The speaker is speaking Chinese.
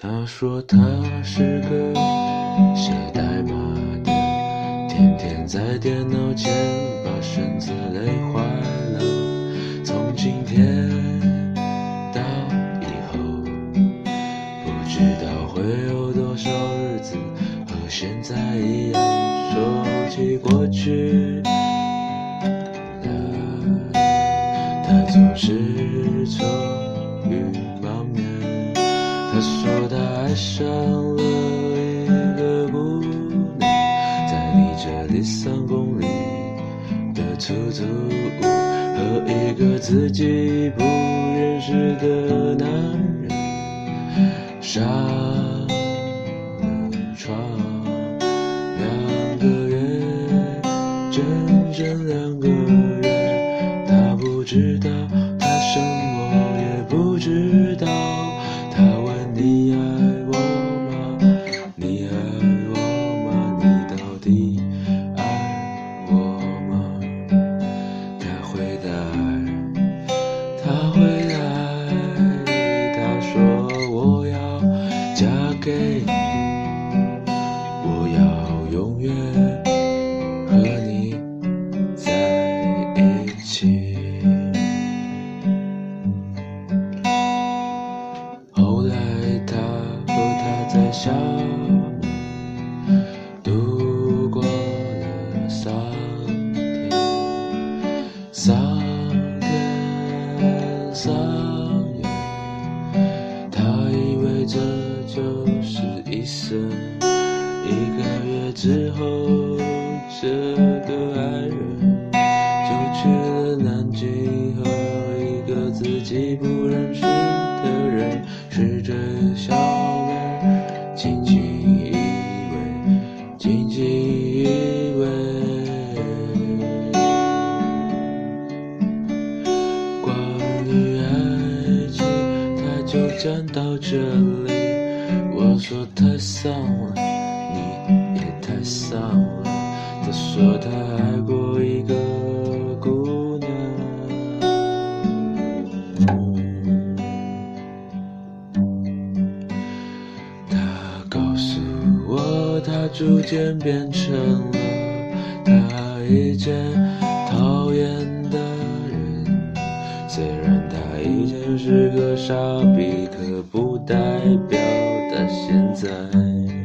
他说他是个写代码的，天天在电脑前把身子累坏了。从今天到以后，不知道会有多少日子和现在一样，说起过去的，他总是他说他爱上了一个姑娘，在离这里三公里的出租屋，和一个自己不认识的男人上了床，两个月，整整两个月，他不知道，他什么也不知道。在厦门度过了三天三天三夜，他以为这就是一生。一个月之后，这个爱人就去了南京，和一个自己不认识的人试着小站到这里。我说太丧了，你也太丧了。他说他爱过一个姑娘。他告诉我，他逐渐变成了他以前讨厌的。虽然他以前是个傻逼，可不代表他现在。